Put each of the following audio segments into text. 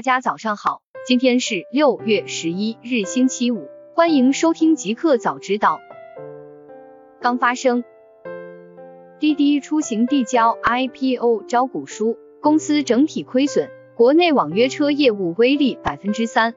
大家早上好，今天是六月十一日，星期五，欢迎收听极客早知道。刚发生，滴滴出行递交 IPO 招股书，公司整体亏损，国内网约车业务微利百分之三。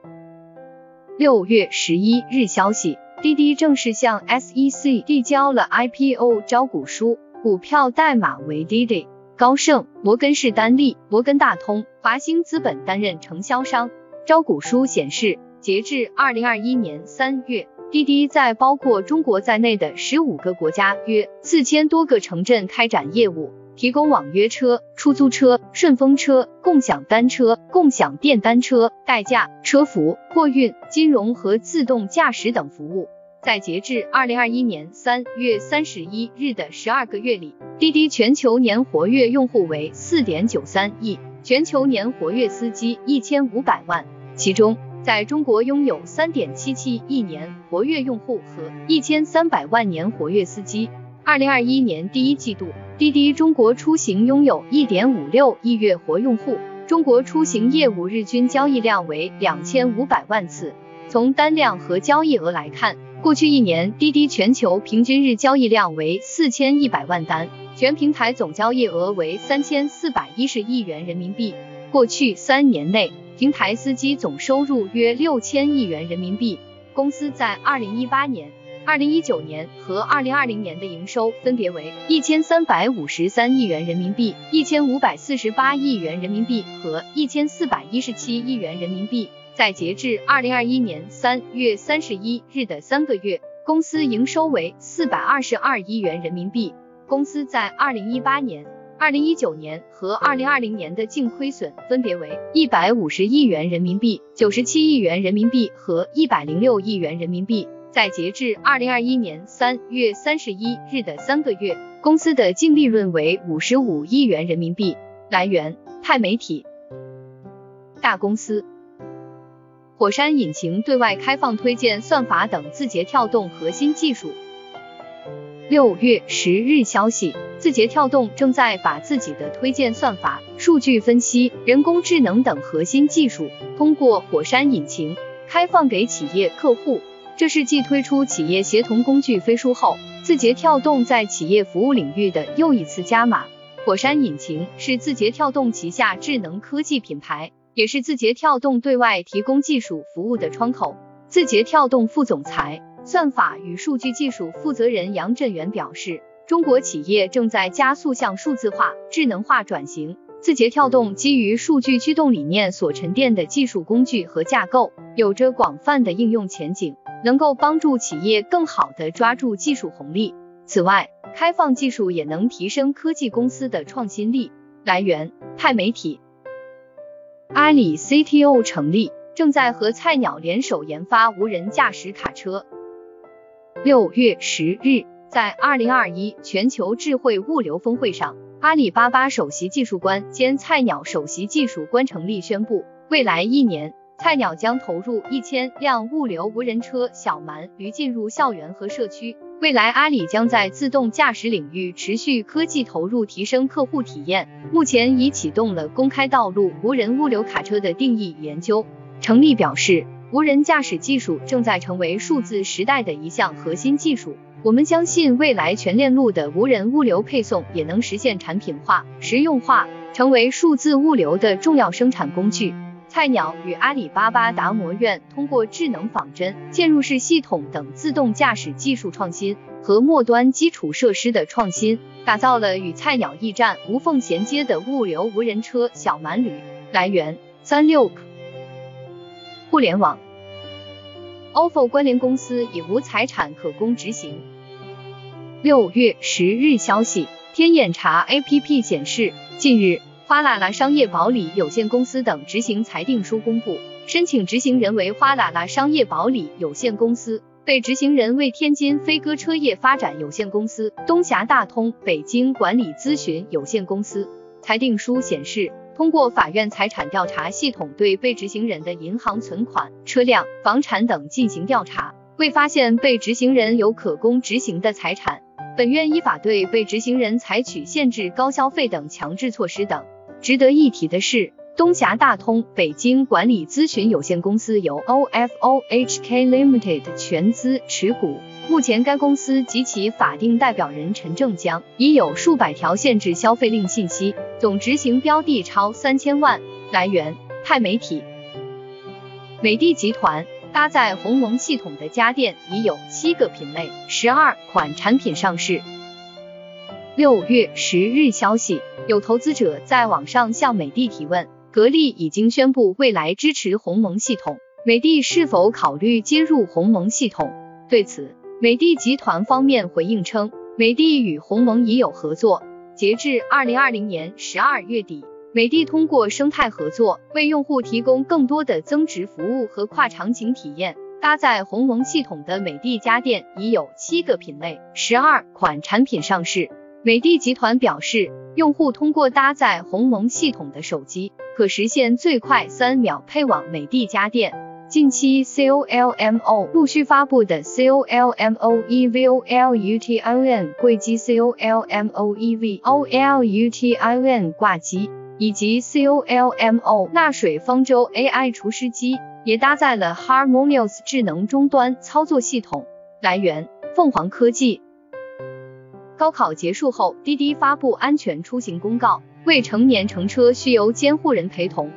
六月十一日消息，滴滴正式向 SEC 递交了 IPO 招股书，股票代码为 DD。高盛、摩根士丹利、摩根大通、华兴资本担任承销商。招股书显示，截至二零二一年三月，滴滴在包括中国在内的十五个国家约四千多个城镇开展业务，提供网约车、出租车、顺风车、共享单车、共享电单车、代驾、车服、货运、金融和自动驾驶等服务。在截至二零二一年三月三十一日的十二个月里，滴滴全球年活跃用户为四点九三亿，全球年活跃司机一千五百万，其中在中国拥有三点七七亿年活跃用户和一千三百万年活跃司机。二零二一年第一季度，滴滴中国出行拥有一点五六亿月活用户，中国出行业务日均交易量为两千五百万次。从单量和交易额来看，过去一年，滴滴全球平均日交易量为四千一百万单，全平台总交易额为三千四百一十亿元人民币。过去三年内，平台司机总收入约六千亿元人民币。公司在二零一八年、二零一九年和二零二零年的营收分别为一千三百五十三亿元人民币、一千五百四十八亿元人民币和一千四百一十七亿元人民币。在截至二零二一年三月三十一日的三个月，公司营收为四百二十二亿元人民币。公司在二零一八年、二零一九年和二零二零年的净亏损分别为一百五十亿元人民币、九十七亿元人民币和一百零六亿元人民币。在截至二零二一年三月三十一日的三个月，公司的净利润为五十五亿元人民币。来源：钛媒体。大公司。火山引擎对外开放推荐算法等字节跳动核心技术。六月十日消息，字节跳动正在把自己的推荐算法、数据分析、人工智能等核心技术通过火山引擎开放给企业客户。这是继推出企业协同工具飞书后，字节跳动在企业服务领域的又一次加码。火山引擎是字节跳动旗下智能科技品牌。也是字节跳动对外提供技术服务的窗口。字节跳动副总裁、算法与数据技术负责人杨振元表示，中国企业正在加速向数字化、智能化转型。字节跳动基于数据驱动理念所沉淀的技术工具和架构，有着广泛的应用前景，能够帮助企业更好地抓住技术红利。此外，开放技术也能提升科技公司的创新力。来源：钛媒体。阿里 CTO 成立，正在和菜鸟联手研发无人驾驶卡车。六月十日，在二零二一全球智慧物流峰会上，阿里巴巴首席技术官兼菜鸟首席技术官成立宣布，未来一年，菜鸟将投入一千辆物流无人车小蛮驴进入校园和社区。未来，阿里将在自动驾驶领域持续科技投入，提升客户体验。目前已启动了公开道路无人物流卡车的定义研究。程立表示，无人驾驶技术正在成为数字时代的一项核心技术。我们相信，未来全链路的无人物流配送也能实现产品化、实用化，成为数字物流的重要生产工具。菜鸟与阿里巴巴达摩院通过智能仿真、嵌入式系统等自动驾驶技术创新和末端基础设施的创新，打造了与菜鸟驿站无缝衔接的物流无人车小蛮驴。来源：三六。互联网，ofo 关联公司已无财产可供执行。六月十日消息，天眼查 APP 显示，近日。花啦啦商业保理有限公司等执行裁定书公布，申请执行人为花啦啦商业保理有限公司，被执行人为天津飞鸽车业发展有限公司、东峡大通北京管理咨询有限公司。裁定书显示，通过法院财产调查系统对被执行人的银行存款、车辆、房产等进行调查，未发现被执行人有可供执行的财产。本院依法对被执行人采取限制高消费等强制措施等。值得一提的是，东峡大通北京管理咨询有限公司由 OFO HK Limited 全资持股。目前该公司及其法定代表人陈正江已有数百条限制消费令信息，总执行标的超三千万。来源：派媒体。美的集团搭载鸿蒙系统的家电已有七个品类，十二款产品上市。六月十日消息，有投资者在网上向美的提问。格力已经宣布未来支持鸿蒙系统，美的是否考虑接入鸿蒙系统？对此，美的集团方面回应称，美的与鸿蒙已有合作。截至二零二零年十二月底，美的通过生态合作，为用户提供更多的增值服务和跨场景体验。搭载鸿蒙系统的美的家电已有七个品类，十二款产品上市。美的集团表示，用户通过搭载鸿蒙系统的手机，可实现最快三秒配网美的家电。近期 COLMO 陆续发布的 COLMO Evolution 柜机、COLMO Evolution 挂机，以及 COLMO 纳水方舟 AI 除湿机，也搭载了 Harmonious 智能终端操作系统。来源：凤凰科技。高考结束后，滴滴发布安全出行公告，未成年乘车需由监护人陪同。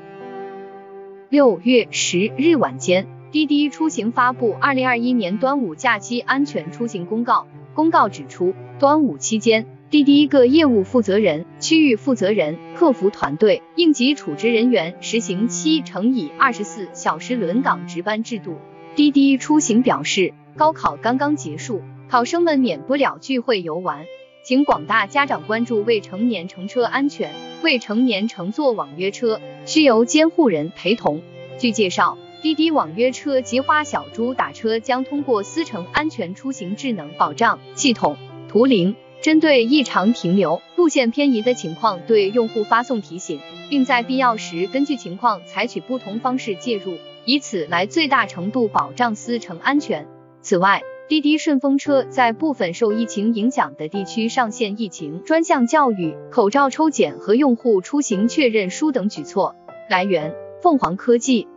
六月十日晚间，滴滴出行发布二零二一年端午假期安全出行公告。公告指出，端午期间，滴滴各业务负责人、区域负责人、客服团队、应急处置人员实行七乘以二十四小时轮岗值班制度。滴滴出行表示，高考刚刚结束。考生们免不了聚会游玩，请广大家长关注未成年乘车安全。未成年乘坐网约车需由监护人陪同。据介绍，滴滴网约车及花小猪打车将通过司乘安全出行智能保障系统图灵，针对异常停留、路线偏移的情况，对用户发送提醒，并在必要时根据情况采取不同方式介入，以此来最大程度保障司乘安全。此外，滴滴顺风车在部分受疫情影响的地区上线疫情专项教育、口罩抽检和用户出行确认书等举措。来源：凤凰科技。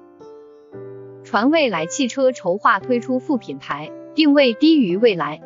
传未来汽车筹划推出副品牌，定位低于未来。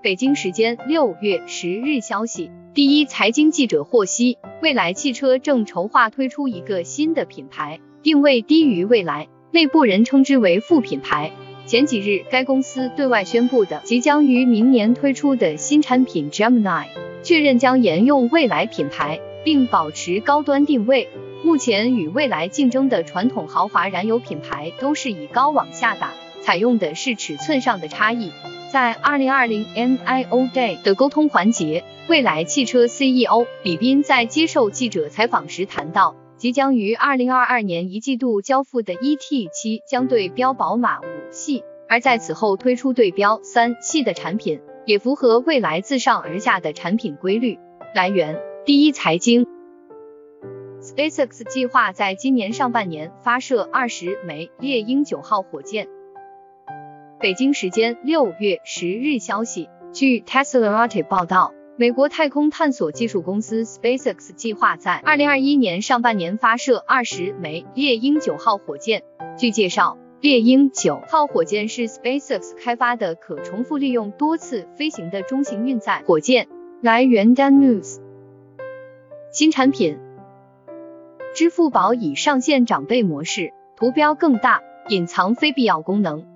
北京时间六月十日消息，第一财经记者获悉，未来汽车正筹划推出一个新的品牌，定位低于未来，内部人称之为副品牌。前几日，该公司对外宣布的即将于明年推出的新产品 Gemini，确认将沿用未来品牌，并保持高端定位。目前与未来竞争的传统豪华燃油品牌都是以高往下打，采用的是尺寸上的差异。在二零二零 NIO Day 的沟通环节，蔚来汽车 CEO 李斌在接受记者采访时谈到。即将于二零二二年一季度交付的 ET 七将对标宝马五系，而在此后推出对标三系的产品，也符合未来自上而下的产品规律。来源：第一财经。SpaceX 计划在今年上半年发射二十枚猎鹰九号火箭。北京时间六月十日消息，据 Teslarati 报道。美国太空探索技术公司 SpaceX 计划在二零二一年上半年发射二十枚猎鹰九号火箭。据介绍，猎鹰九号火箭是 SpaceX 开发的可重复利用多次飞行的中型运载火箭。来源：Dan News。新产品，支付宝已上线长辈模式，图标更大，隐藏非必要功能。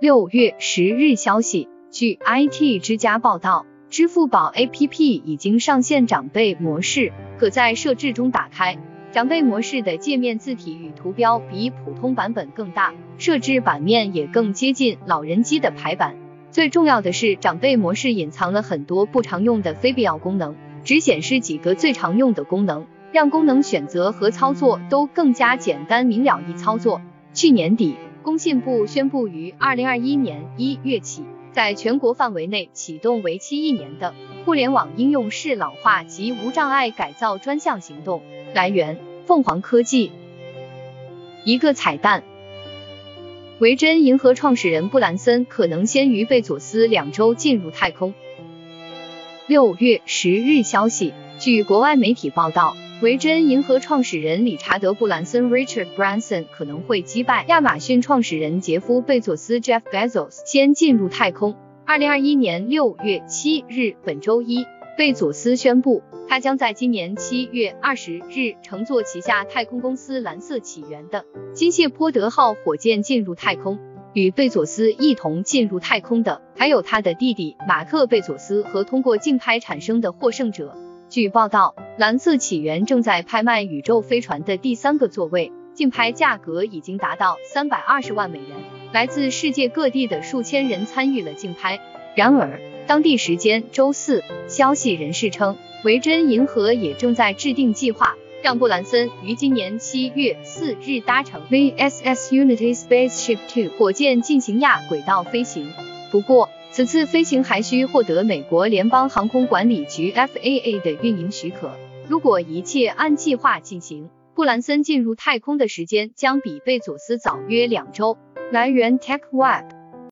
六月十日消息，据 IT 之家报道。支付宝 APP 已经上线长辈模式，可在设置中打开。长辈模式的界面字体与图标比普通版本更大，设置版面也更接近老人机的排版。最重要的是，长辈模式隐藏了很多不常用的非必要功能，只显示几个最常用的功能，让功能选择和操作都更加简单明了易操作。去年底，工信部宣布于二零二一年一月起。在全国范围内启动为期一年的互联网应用适老化及无障碍改造专项行动。来源：凤凰科技。一个彩蛋：维珍银河创始人布兰森可能先于贝佐斯两周进入太空。六月十日消息，据国外媒体报道，维珍银河创始人理查德·布兰森 （Richard Branson） 可能会击败亚马逊创始人杰夫·贝佐斯 （Jeff Bezos） 先进入太空。二零二一年六月七日，本周一，贝佐斯宣布，他将在今年七月二十日乘坐旗下太空公司蓝色起源的金谢泼德号火箭进入太空。与贝佐斯一同进入太空的，还有他的弟弟马克·贝佐斯和通过竞拍产生的获胜者。据报道，蓝色起源正在拍卖宇宙飞船的第三个座位，竞拍价格已经达到三百二十万美元。来自世界各地的数千人参与了竞拍。然而，当地时间周四，消息人士称，维珍银河也正在制定计划，让布兰森于今年七月四日搭乘 VSS Unity Spaceship Two 火箭进行亚轨道飞行。不过，此次飞行还需获得美国联邦航空管理局 FAA 的运营许可。如果一切按计划进行，布兰森进入太空的时间将比贝佐斯早约两周。来源：TechWeb。